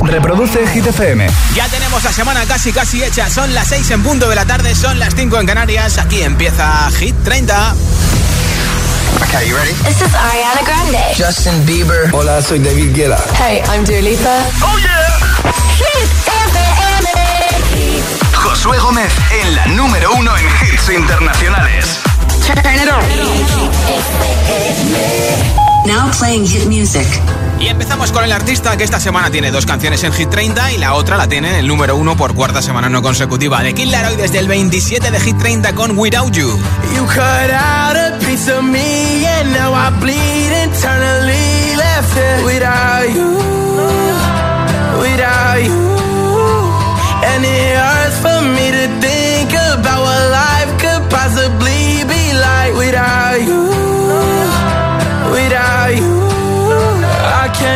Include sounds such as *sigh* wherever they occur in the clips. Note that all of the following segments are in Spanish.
Reproduce Hit FM. Ya tenemos la semana casi casi hecha. Son las 6 en punto de la tarde, son las 5 en Canarias. Aquí empieza Hit 30. Okay, you ready? This is Ariana Grande. Justin Bieber. Hola, soy David Guetta. Hey, I'm Dua Lipa. Oh yeah. Hit FM. Josué Gómez en la número uno en hits internacionales. Turn it on. Now playing hit music. Y empezamos con el artista que esta semana tiene dos canciones en Hit 30 y la otra la tiene en el número uno por cuarta semana no consecutiva. De Kid Laroi desde el 27 de Hit 30 con Without You. You cut out a piece of me and now I bleed internally left it without you, without you. For me to think about what life could possibly be like without you,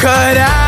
cut out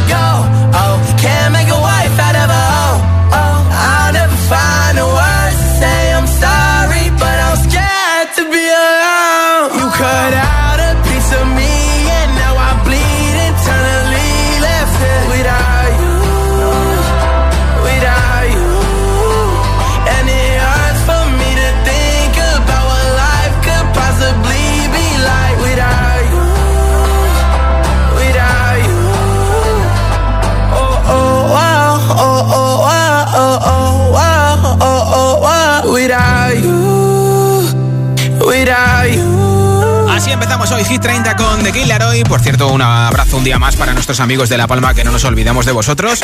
30 con The Kid Laroi. Por cierto, un abrazo un día más para nuestros amigos de La Palma que no nos olvidamos de vosotros.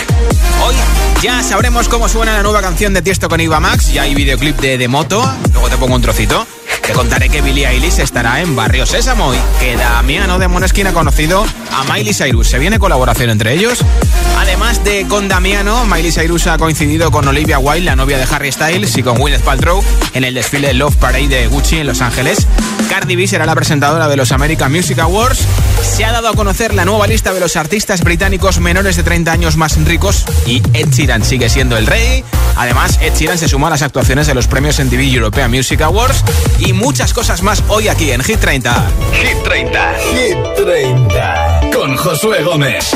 Hoy ya sabremos cómo suena la nueva canción de Tiesto con Iva Max. Ya hay videoclip de De Moto. Luego te pongo un trocito. Te contaré que Billie Eilish estará en Barrio Sésamo y que Damiano de Moneskin ha conocido a Miley Cyrus. ¿Se viene colaboración entre ellos? Además de con Damiano, Miley Cyrus ha coincidido con Olivia Wilde, la novia de Harry Styles, y con Gwyneth Paltrow en el desfile Love Parade de Gucci en Los Ángeles. Cardi B será la presentadora de los American Music Awards. Se ha dado a conocer la nueva lista de los artistas británicos menores de 30 años más ricos y Ed Sheeran sigue siendo el rey. Además, Ed Sheeran se suma a las actuaciones de los premios MTV European Music Awards y muchas cosas más hoy aquí en Hit 30. Hit 30. Hit 30. Con Josué Gómez.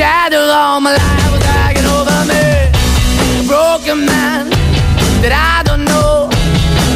Shadow all my life was hanging over me. A broken man that I.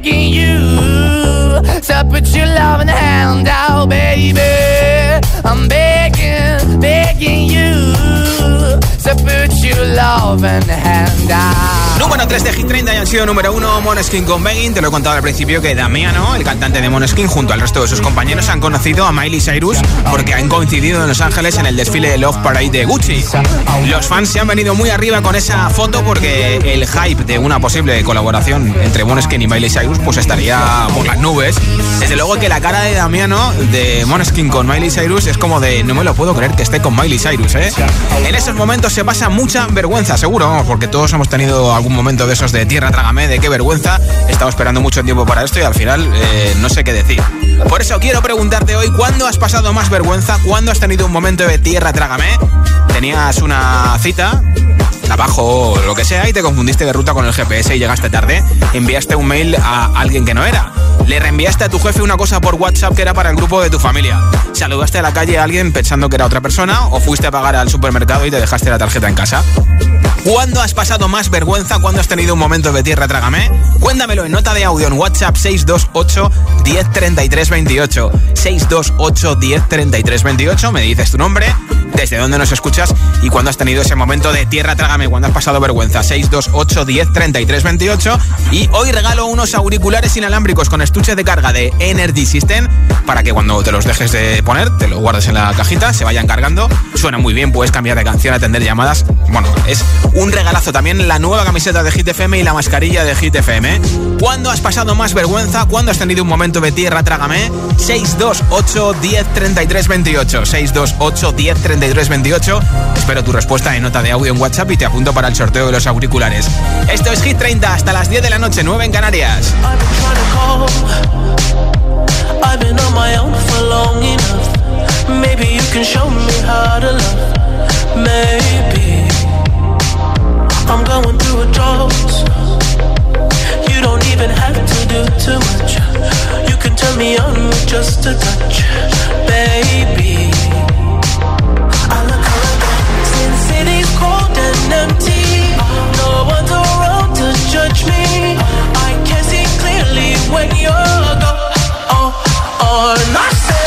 begging you to put your hand out, baby. I'm begging, begging you to put your hand out. Número 3 de Hit 30 y han sido número 1 Moneskin con Begging. Te lo he contado al principio que Damiano, el cantante de Moneskin, junto al resto de sus compañeros han conocido a Miley Cyrus porque han coincidido en Los Ángeles en el desfile de Love Parade de Gucci. Los fans se han venido muy arriba con esa foto porque el hype de una posible colaboración entre Moneskin y Miley Cyrus pues estaría por las nubes. Desde luego que la cara de Damiano de Moneskin con Miley Cyrus es como de no me lo puedo creer que esté con Miley Cyrus, ¿eh? En esos momentos se pasa mucha vergüenza, seguro, porque todos hemos tenido algún momento de esos de tierra trágame, de qué vergüenza. He estado esperando mucho tiempo para esto y al final eh, no sé qué decir. Por eso quiero preguntarte hoy, ¿cuándo has pasado más vergüenza? ¿Cuándo has tenido un momento de tierra trágame? Tenías una cita trabajo o lo que sea y te confundiste de ruta con el GPS y llegaste tarde, enviaste un mail a alguien que no era. Le reenviaste a tu jefe una cosa por WhatsApp que era para el grupo de tu familia. Saludaste a la calle a alguien pensando que era otra persona o fuiste a pagar al supermercado y te dejaste la tarjeta en casa. ¿Cuándo has pasado más vergüenza? ¿Cuándo has tenido un momento de tierra trágame? Cuéntamelo en nota de audio en WhatsApp 628 1033 28. 628 1033 28. Me dices tu nombre, desde dónde nos escuchas y cuándo has tenido ese momento de tierra trágame, cuándo has pasado vergüenza. 628 1033 28. Y hoy regalo unos auriculares inalámbricos con estuche de carga de Energy System para que cuando te los dejes de poner, te los guardes en la cajita, se vayan cargando. Suena muy bien, puedes cambiar de canción, atender llamadas. Bueno, es un regalazo también la nueva camiseta de Hit FM y la mascarilla de Hit FM. ¿Cuándo has pasado más vergüenza? ¿Cuándo has tenido un momento de tierra trágame? 628 1033 28. 628 1033 28. Espero tu respuesta en nota de audio en WhatsApp y te apunto para el sorteo de los auriculares. Esto es Hit 30 hasta las 10 de la noche, 9 en Canarias. I'm going through a drought. You don't even have to do too much. You can turn me on with just a touch, baby. Empty. No one's around to judge me. I can see clearly when you're gone. Oh, oh and I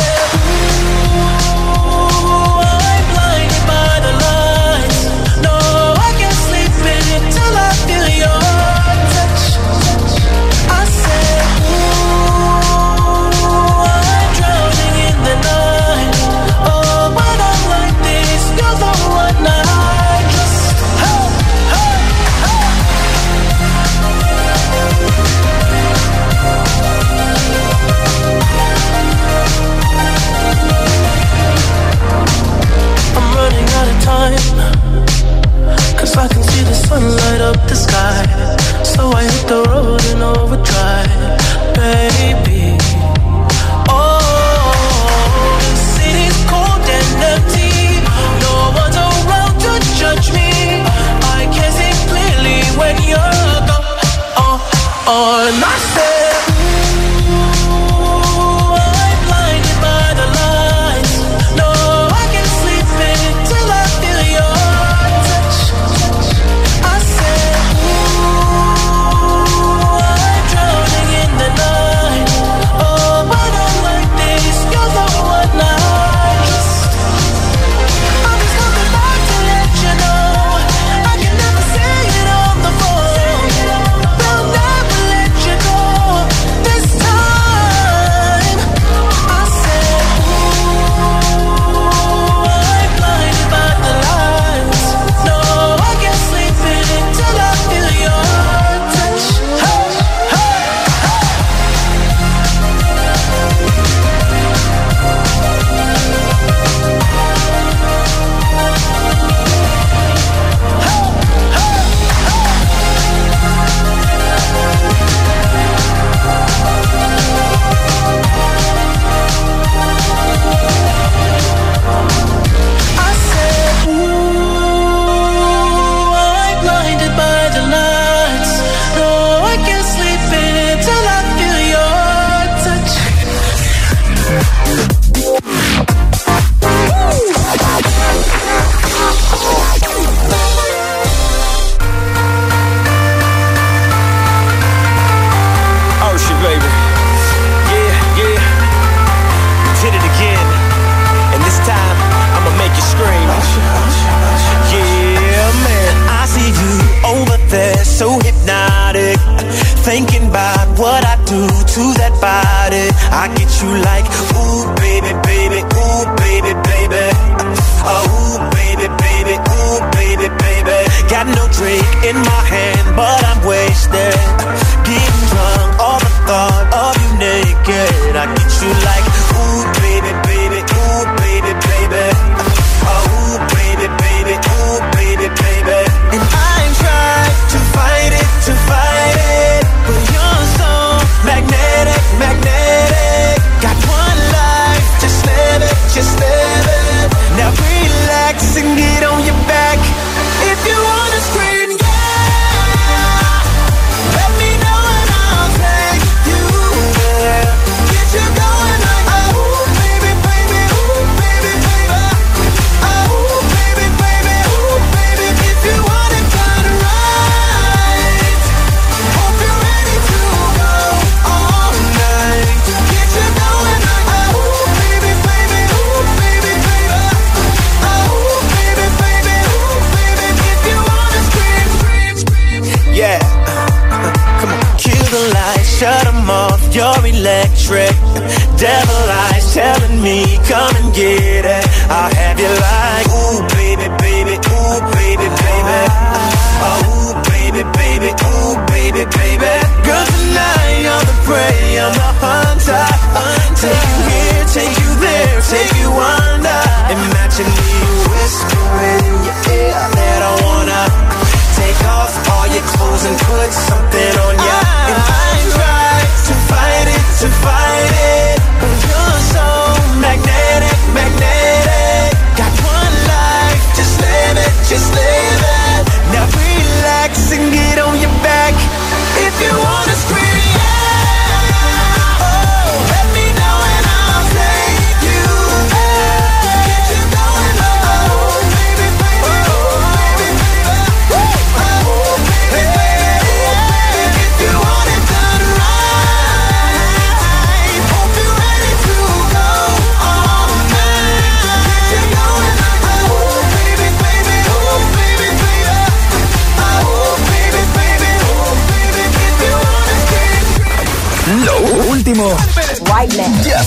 take you here, take you there, take you on.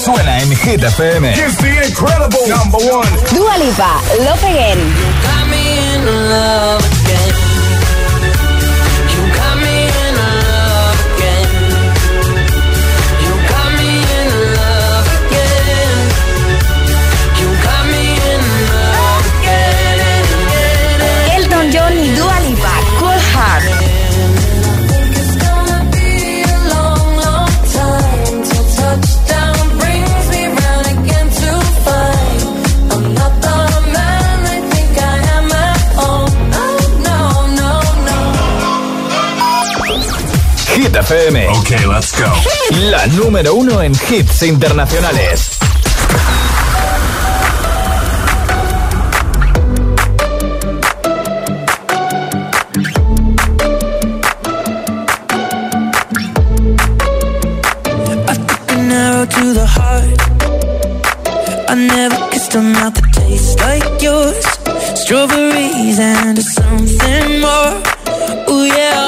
Suena en Hit FM. It's the incredible number one. Hit FM. Ok, let's go. La número uno en hits internacionales. to the heart. I never kissed a mouth that tastes like yours. Strawberries and something more. Ooh yeah.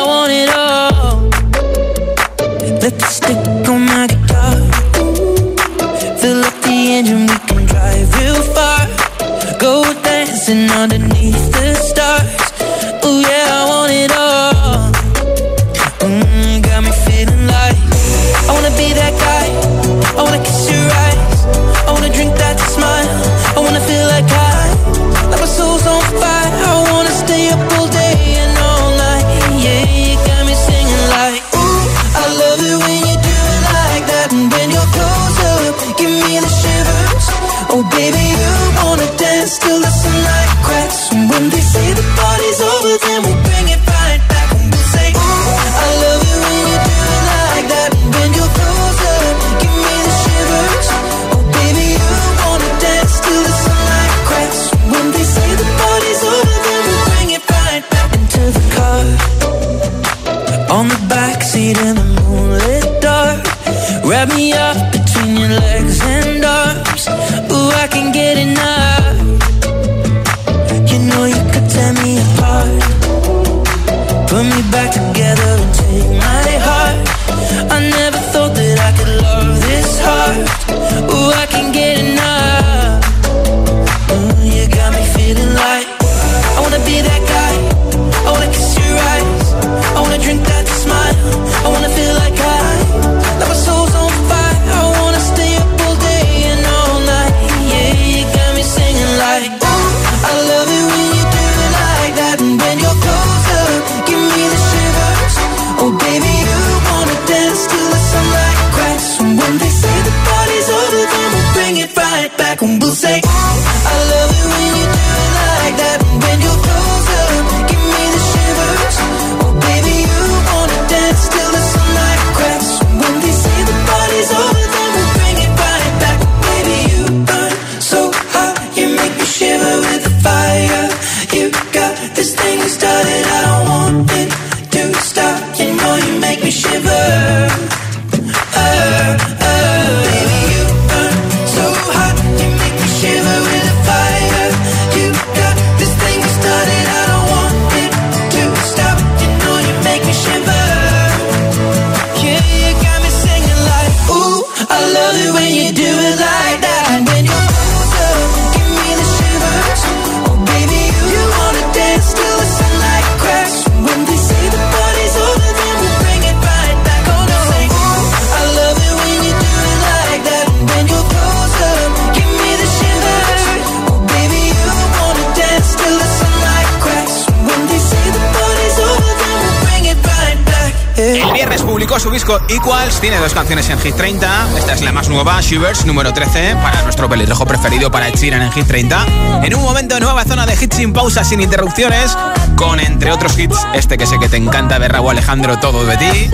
Canciones en Hit 30. Esta es la más nueva, Shivers, número 13, para nuestro pelirrojo preferido para Sheeran en Hit 30. En un momento, nueva zona de hits sin pausas, sin interrupciones, con entre otros hits, este que sé que te encanta de Raúl Alejandro, Todo de ti.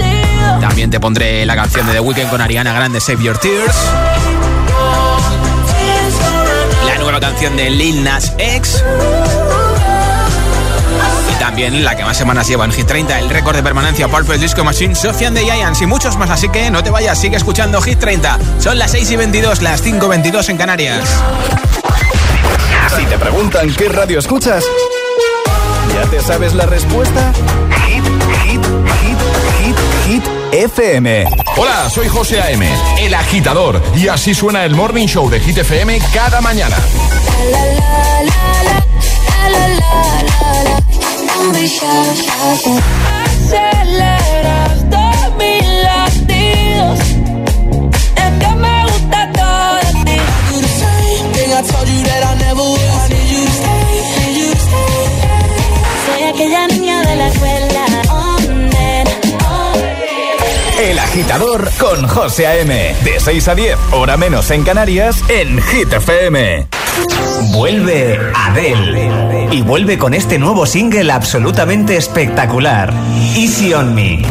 También te pondré la canción de The Weeknd con Ariana Grande, Save Your Tears. La nueva canción de Lil Nas X. También la que más semanas lleva en Hit 30, el récord de permanencia Purple Disco Machine, Sofian de Giants y muchos más. Así que no te vayas, sigue escuchando Hit 30. Son las 6 y 22, las 5 y 22 en Canarias. Si te preguntan qué radio escuchas, ¿ya te sabes la respuesta? Hit, hit, hit, hit, hit, FM. Hola, soy José A.M., el agitador, y así suena el Morning Show de Hit FM cada mañana. Aceleras mis latidos. Es que me gusta todo de ti. Soy aquella niña de la escuela. El agitador con José A.M. De 6 a 10, hora menos en Canarias, en Hit FM. Vuelve Adele. Y vuelve con este nuevo single absolutamente espectacular. Easy on Me.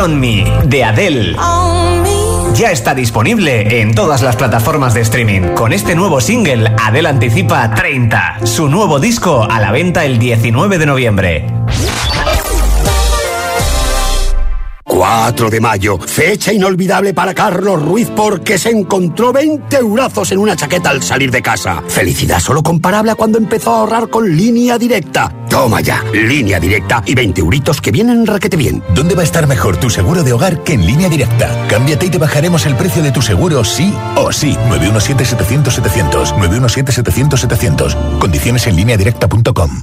On Me, de Adele. Ya está disponible en todas las plataformas de streaming. Con este nuevo single, Adele anticipa 30, su nuevo disco a la venta el 19 de noviembre. 4 de mayo, fecha inolvidable para Carlos Ruiz porque se encontró 20 eurazos en una chaqueta al salir de casa. Felicidad solo comparable a cuando empezó a ahorrar con línea directa. Toma ya, línea directa y 20 euritos que vienen raquete bien. ¿Dónde va a estar mejor tu seguro de hogar que en línea directa? Cámbiate y te bajaremos el precio de tu seguro sí o sí. 917-700-700. 917-700-700. Condiciones en línea directa.com.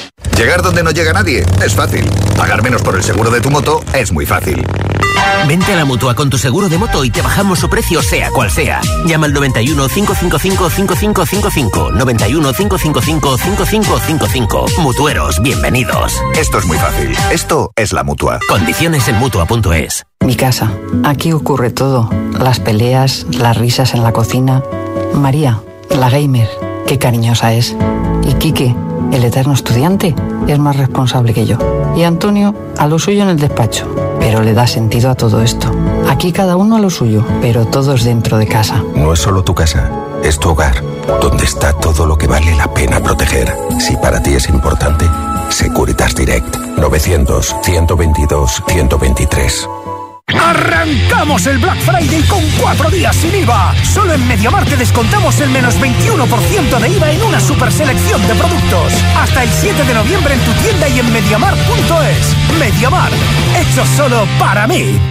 Llegar donde no llega nadie es fácil. Pagar menos por el seguro de tu moto es muy fácil. Vente a la mutua con tu seguro de moto y te bajamos su precio, sea cual sea. Llama al 91 555 5555. 91 555 5555. Mutueros, bienvenidos. Esto es muy fácil. Esto es la mutua. Condiciones en mutua.es. Mi casa. Aquí ocurre todo. Las peleas, las risas en la cocina. María, la gamer. Qué cariñosa es. Y Quique, el eterno estudiante, es más responsable que yo. Y Antonio, a lo suyo en el despacho. Pero le da sentido a todo esto. Aquí cada uno a lo suyo, pero todos dentro de casa. No es solo tu casa, es tu hogar, donde está todo lo que vale la pena proteger. Si para ti es importante, Securitas Direct 900 122 123. Arrancamos el Black Friday con cuatro días sin IVA. Solo en Mediamar te descontamos el menos 21% de IVA en una super selección de productos. Hasta el 7 de noviembre en tu tienda y en mediamar.es. Mediamar, hecho solo para mí.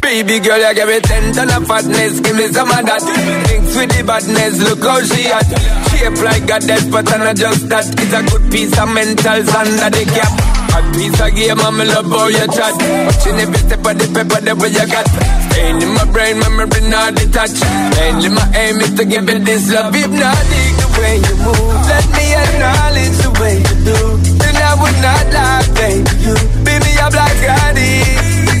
Baby girl, you give me ten ton of fatness, give me some of that. Thinks with the badness, look how she at. Shape like a dead, but I'm not just that. It's a good piece of mental under the cap. A piece of game, I'm love how you chat. Watching every step of the paper, the way you got. Staying in my brain, memory not detached. Mainly my aim is to give it this love. Hypnotic the way you move. Let me acknowledge the way you do. I would not lie, baby. You be me a black addict.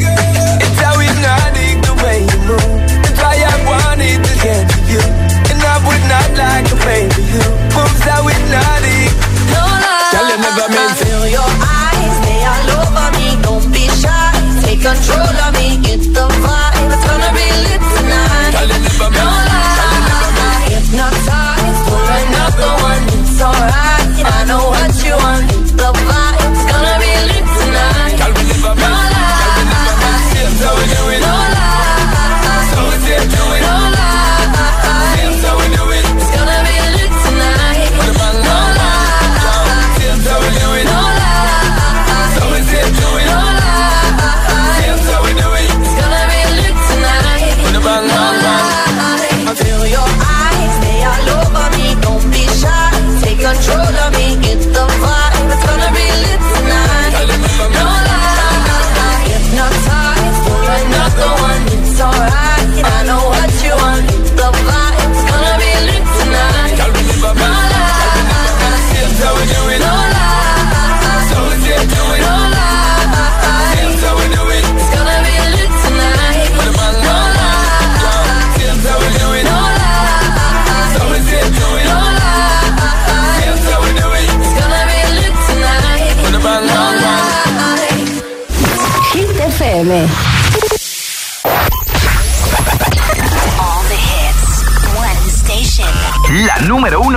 It's how hypnotic the way you move. That's why I wanted to get to you. And I would not like to baby you. Moves how hypnotic. No lie. Tell you never meant to. Feel your eyes, they all over me. Don't be shy. Take control of me.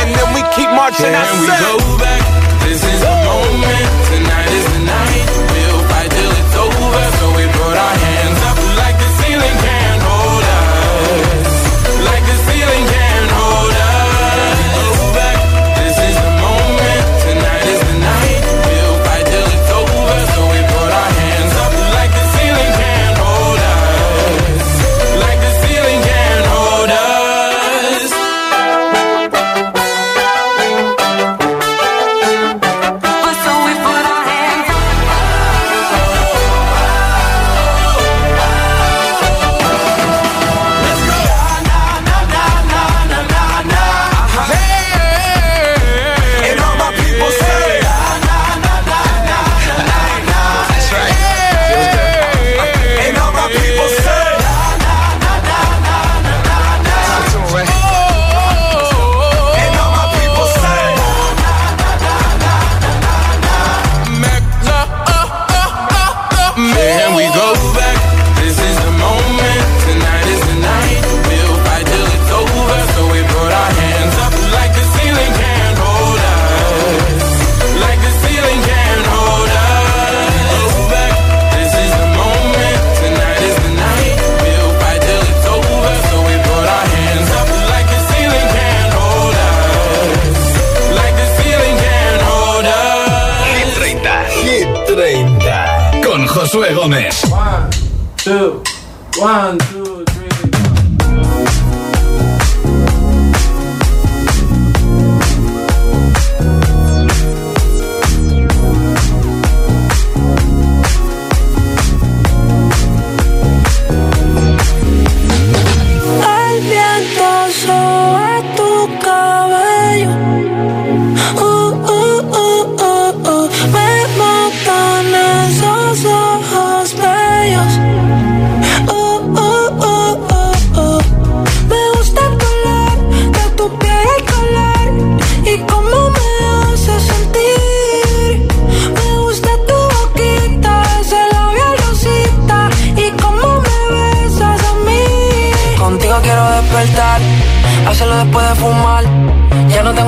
And then we keep marching. Can we go back? This is the moment. Tonight is the night. We'll fight till it's over. So we put our hands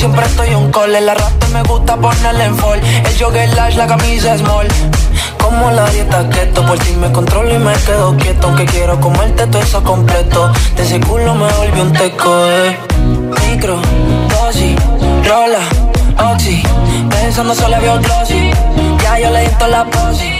Siempre estoy un call. El arrastre me gusta ponerle en fall. El jogger large, la camisa small. Como la dieta keto, por ti me controlo y me quedo quieto. Aunque quiero comerte todo eso completo. De ese culo me volvió un teco de micro, dosis, rola, oxi. Pensando solo veo glossy. Ya yo le di la pose.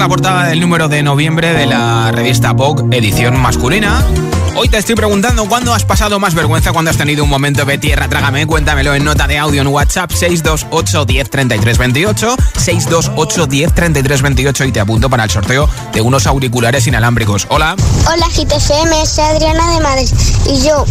La portada del número de noviembre de la revista Vogue, edición masculina. Hoy te estoy preguntando cuándo has pasado más vergüenza cuando has tenido un momento de tierra, trágame, cuéntamelo en nota de audio en WhatsApp 628 10 33 28, 628 10 33 28 y te apunto para el sorteo de unos auriculares inalámbricos. Hola. Hola GTFM, soy Adriana de Madrid y yo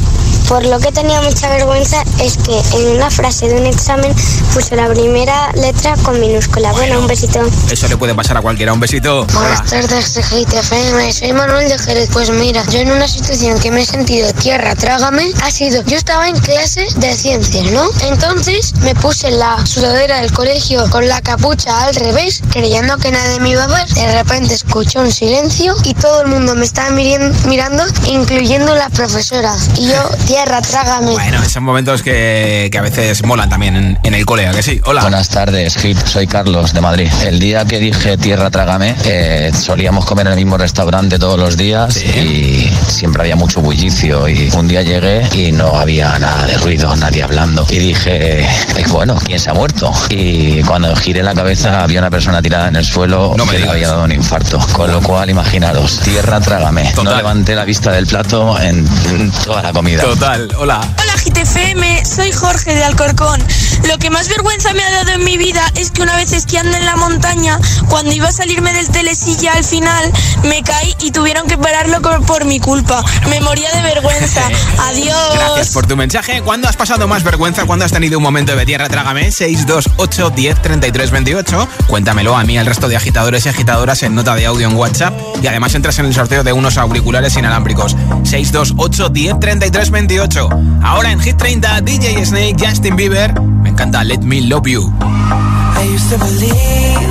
por lo que tenía mucha vergüenza es que en una frase de un examen puse la primera letra con minúscula. Bueno, un besito. Eso le puede pasar a cualquiera. Un besito. Buenas tardes, GTFM. Soy Manuel de Jerez. Pues mira, yo en una situación que me he sentido tierra, trágame, ha sido, yo estaba en clase de ciencias, ¿no? Entonces me puse la sudadera del colegio con la capucha al revés, creyendo que nadie me iba a ver. De repente escuché un silencio y todo el mundo me estaba mirando, incluyendo la profesora. Y yo, *laughs* tierra, trágame. Bueno, son momentos que, a veces molan también en, el cole, que sí? Hola. Buenas tardes, Hit. Soy Carlos de Madrid. El día que dije tierra, trágame, eh, solíamos comer en el mismo restaurante todos los días y siempre había mucho bullicio. Y un día llegué y no había nada de ruido, nadie hablando. Y dije, eh, bueno, ¿quién se ha muerto? Y cuando giré la cabeza había una persona tirada en el suelo no me que le había dado un infarto. Con lo cual, imaginaros, tierra, trágame. No levanté la vista del plato en, en toda la comida. Total. Hola. Hola GTFM, soy Jorge de Alcorcón. Lo que más vergüenza me ha dado en mi vida es que una vez esquiando en la montaña, cuando iba a salirme del telesilla al final, me caí y tuvieron que pararlo por mi culpa. Me moría de vergüenza. *laughs* Adiós. Gracias por tu mensaje. ¿Cuándo has pasado más vergüenza? ¿Cuándo has tenido un momento de tierra? Trágame 628 10 33 28. Cuéntamelo a mí, al resto de agitadores y agitadoras en nota de audio en WhatsApp. Y además entras en el sorteo de unos auriculares inalámbricos. 628 10 33 28. Ahora en Hit 30, DJ Snake, Justin Bieber. Me encanta Let Me Love You. I used to believe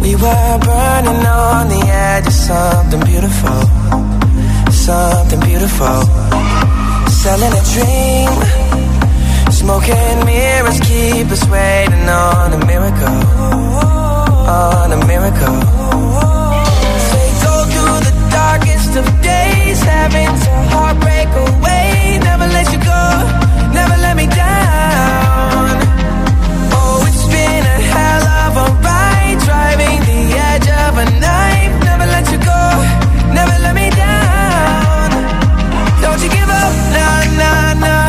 we were burning on the edge of something beautiful. Something beautiful. Selling a dream. Smoking mirrors keep us waiting on a miracle. On a miracle. 27's a heartbreak away. Never let you go, never let me down. Oh, it's been a hell of a ride, driving the edge of a knife. Never let you go, never let me down. Don't you give up, nah, nah, nah.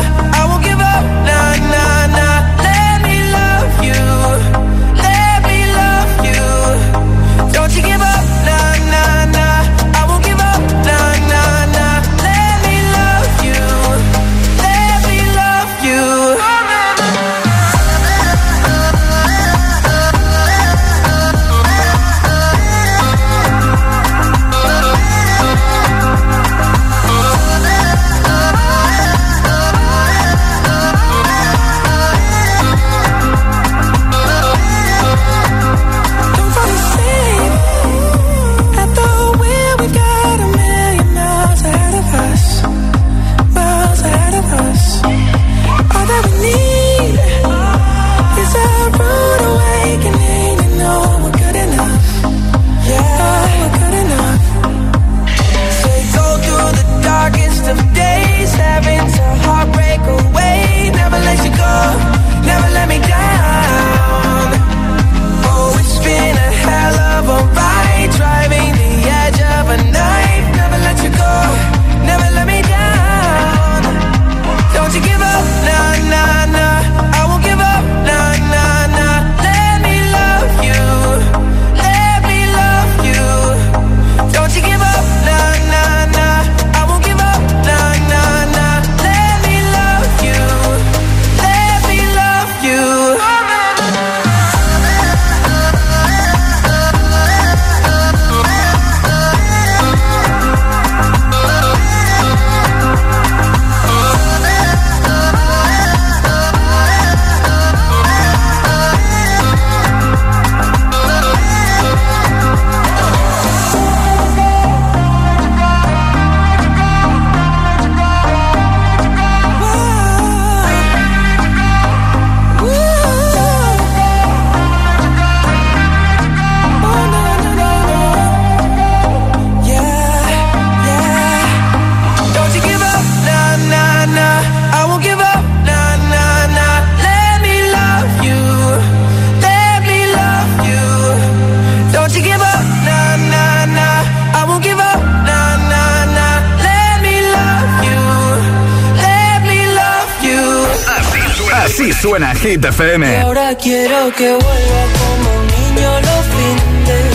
Suena Hit FM. Y ahora quiero que vuelva como un niño los fines.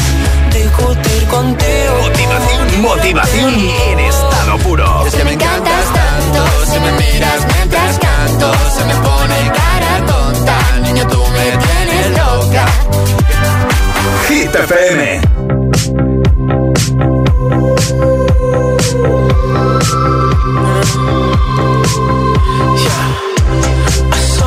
Discutir contigo. Motivación, motivación en estado puro. Es que me encantas tanto, si me miras mientras canto, se me pone cara tonta, niño tú me tienes loca. Hit FM. Saw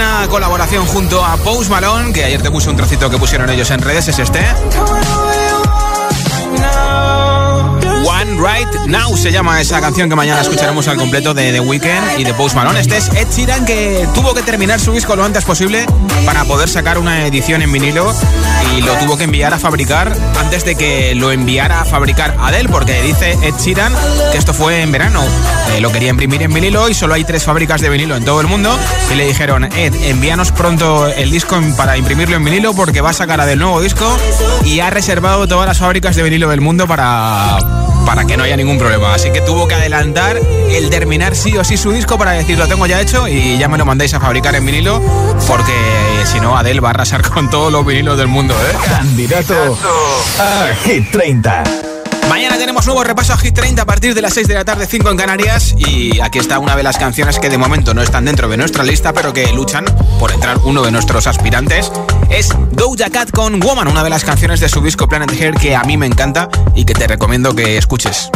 Estrena colaboración junto a Post Malone, que ayer te puse un trocito que pusieron ellos en redes, es este. One Right Now se llama esa canción que mañana escucharemos al completo de The Weeknd y de Post Malone. Este es Ed Sheeran que tuvo que terminar su disco lo antes posible para poder sacar una edición en vinilo y lo tuvo que enviar a fabricar antes de que lo enviara a fabricar Adele porque dice Ed Sheeran que esto fue en verano. Eh, lo quería imprimir en vinilo y solo hay tres fábricas de vinilo en todo el mundo y le dijeron Ed, envíanos pronto el disco para imprimirlo en vinilo porque va a sacar Adele nuevo disco y ha reservado todas las fábricas de vinilo del mundo para para que no haya ningún problema. Así que tuvo que adelantar el terminar sí o sí su disco para decir lo tengo ya hecho y ya me lo mandéis a fabricar en vinilo porque si no Adele va a arrasar con todos los vinilos del mundo, ¿eh? Candidato a Hit 30. Mañana tenemos nuevo repaso a Hit 30 a partir de las 6 de la tarde, 5 en Canarias. Y aquí está una de las canciones que de momento no están dentro de nuestra lista, pero que luchan por entrar uno de nuestros aspirantes. Es Doja Cat con Woman, una de las canciones de su disco Planet Hair que a mí me encanta y que te recomiendo que escuches.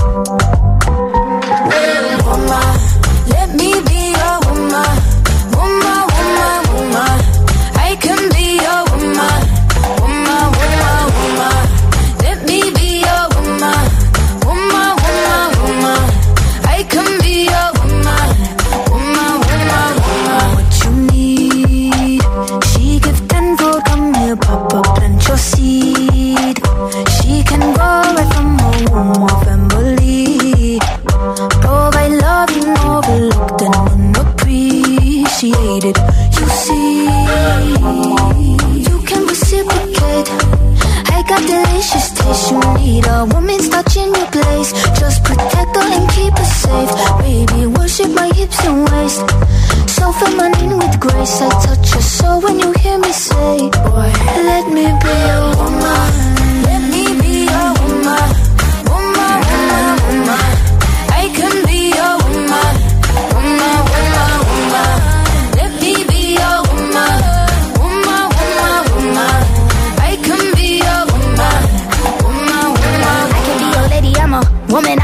Watching your place. Just protect her and keep her safe. Baby, worship my hips and waist. So feminine with grace. I touch your soul when you hear me say, Boy, let me be your woman. Let me be woman. Woman,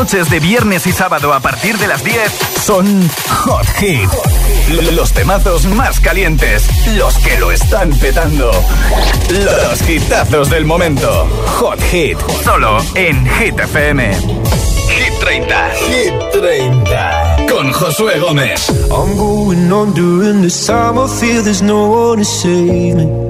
Noches de viernes y sábado a partir de las 10 son Hot Hit. Los temazos más calientes, los que lo están petando. Los hitazos del momento. Hot Hit, solo en Hit FM. Hit 30. Hit 30. Con Josué Gómez. I'm going on during this time. I feel there's no one to save me.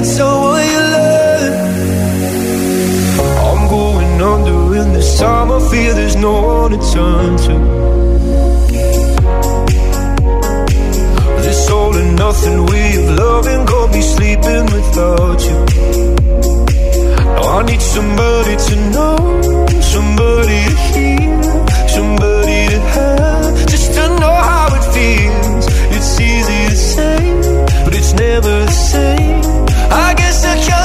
being someone you love. I'm going under in this time. I feel there's no one to turn to. This all and nothing way of loving got me sleeping without you. Now I need somebody to know, somebody to hear, somebody to have, just to know how it feels. It's easy to say, but it's never the same. I get secure.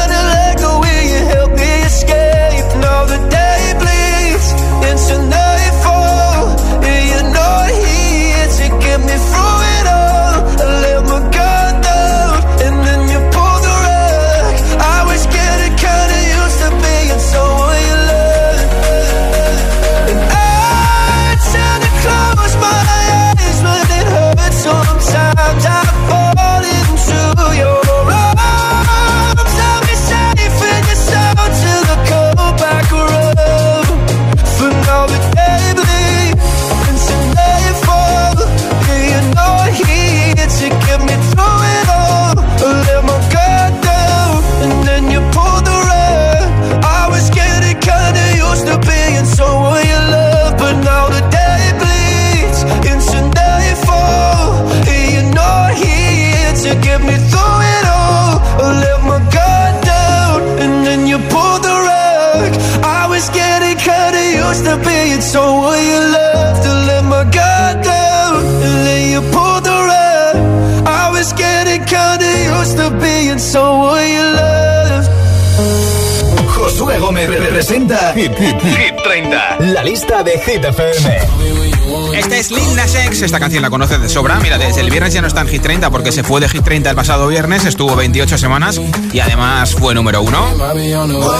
Hit, Hit, Hit 30. La lista de Hit FM. Este es Lil Nas X, esta canción la conoces de sobra. Mira, desde el viernes ya no está en Hit 30 porque se fue de Hit 30 el pasado viernes, estuvo 28 semanas y además fue número uno.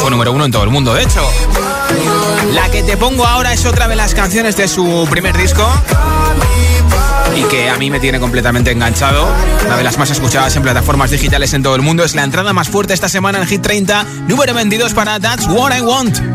Fue número uno en todo el mundo, de hecho. La que te pongo ahora es otra de las canciones de su primer disco y que a mí me tiene completamente enganchado. Una de las más escuchadas en plataformas digitales en todo el mundo. Es la entrada más fuerte esta semana en Hit 30, número 22 para That's What I Want.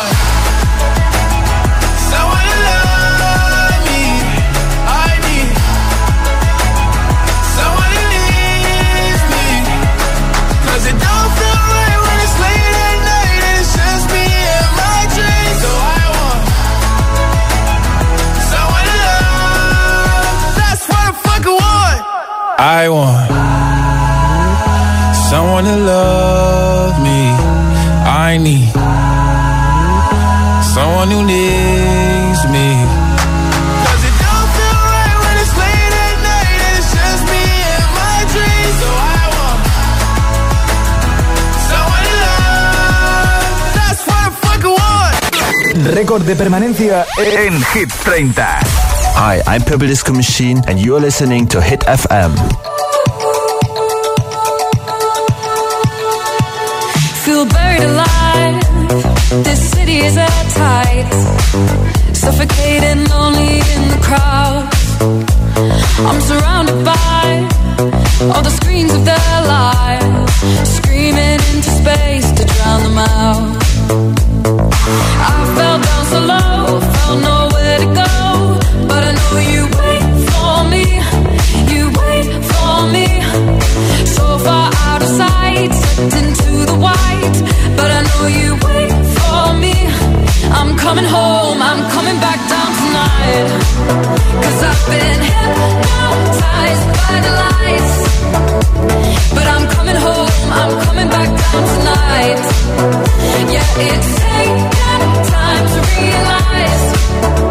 I want someone to love me. I need someone who needs me. 'Cause it don't feel right when it's late at night and it's just me and my dreams. So I want someone to love. That's what I fucking want. Récord de permanencia en Hit 30. Hi, I'm Purple Disco Machine, and you're listening to Hit FM. Feel buried alive. This city is at tight. Suffocating, lonely in the crowd. I'm surrounded by all the screens of their lives, screaming into space to drown them out. I fell down so low, it's taken time to realize.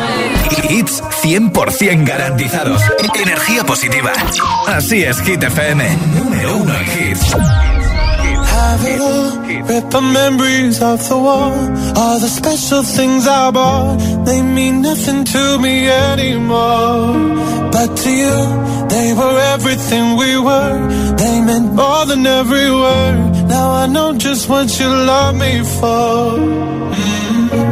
Yeah, it's taken time to realize. But I'm coming home, I'm coming back down tonight. I'm coming home, I'm coming back down tonight. I'm coming home, I'm coming back down 100% garantizados. Energía positiva. Así es, Hit FM. Número uno en hits. Have it all, rip the memories of the war. All the special things I bought, they mean nothing to me anymore. But to you, they were everything we were. They meant more than every word. Now I know just what you love me for.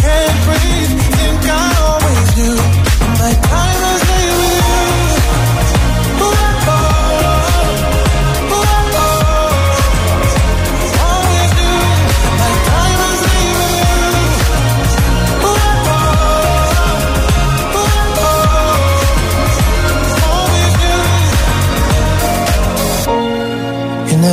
Can't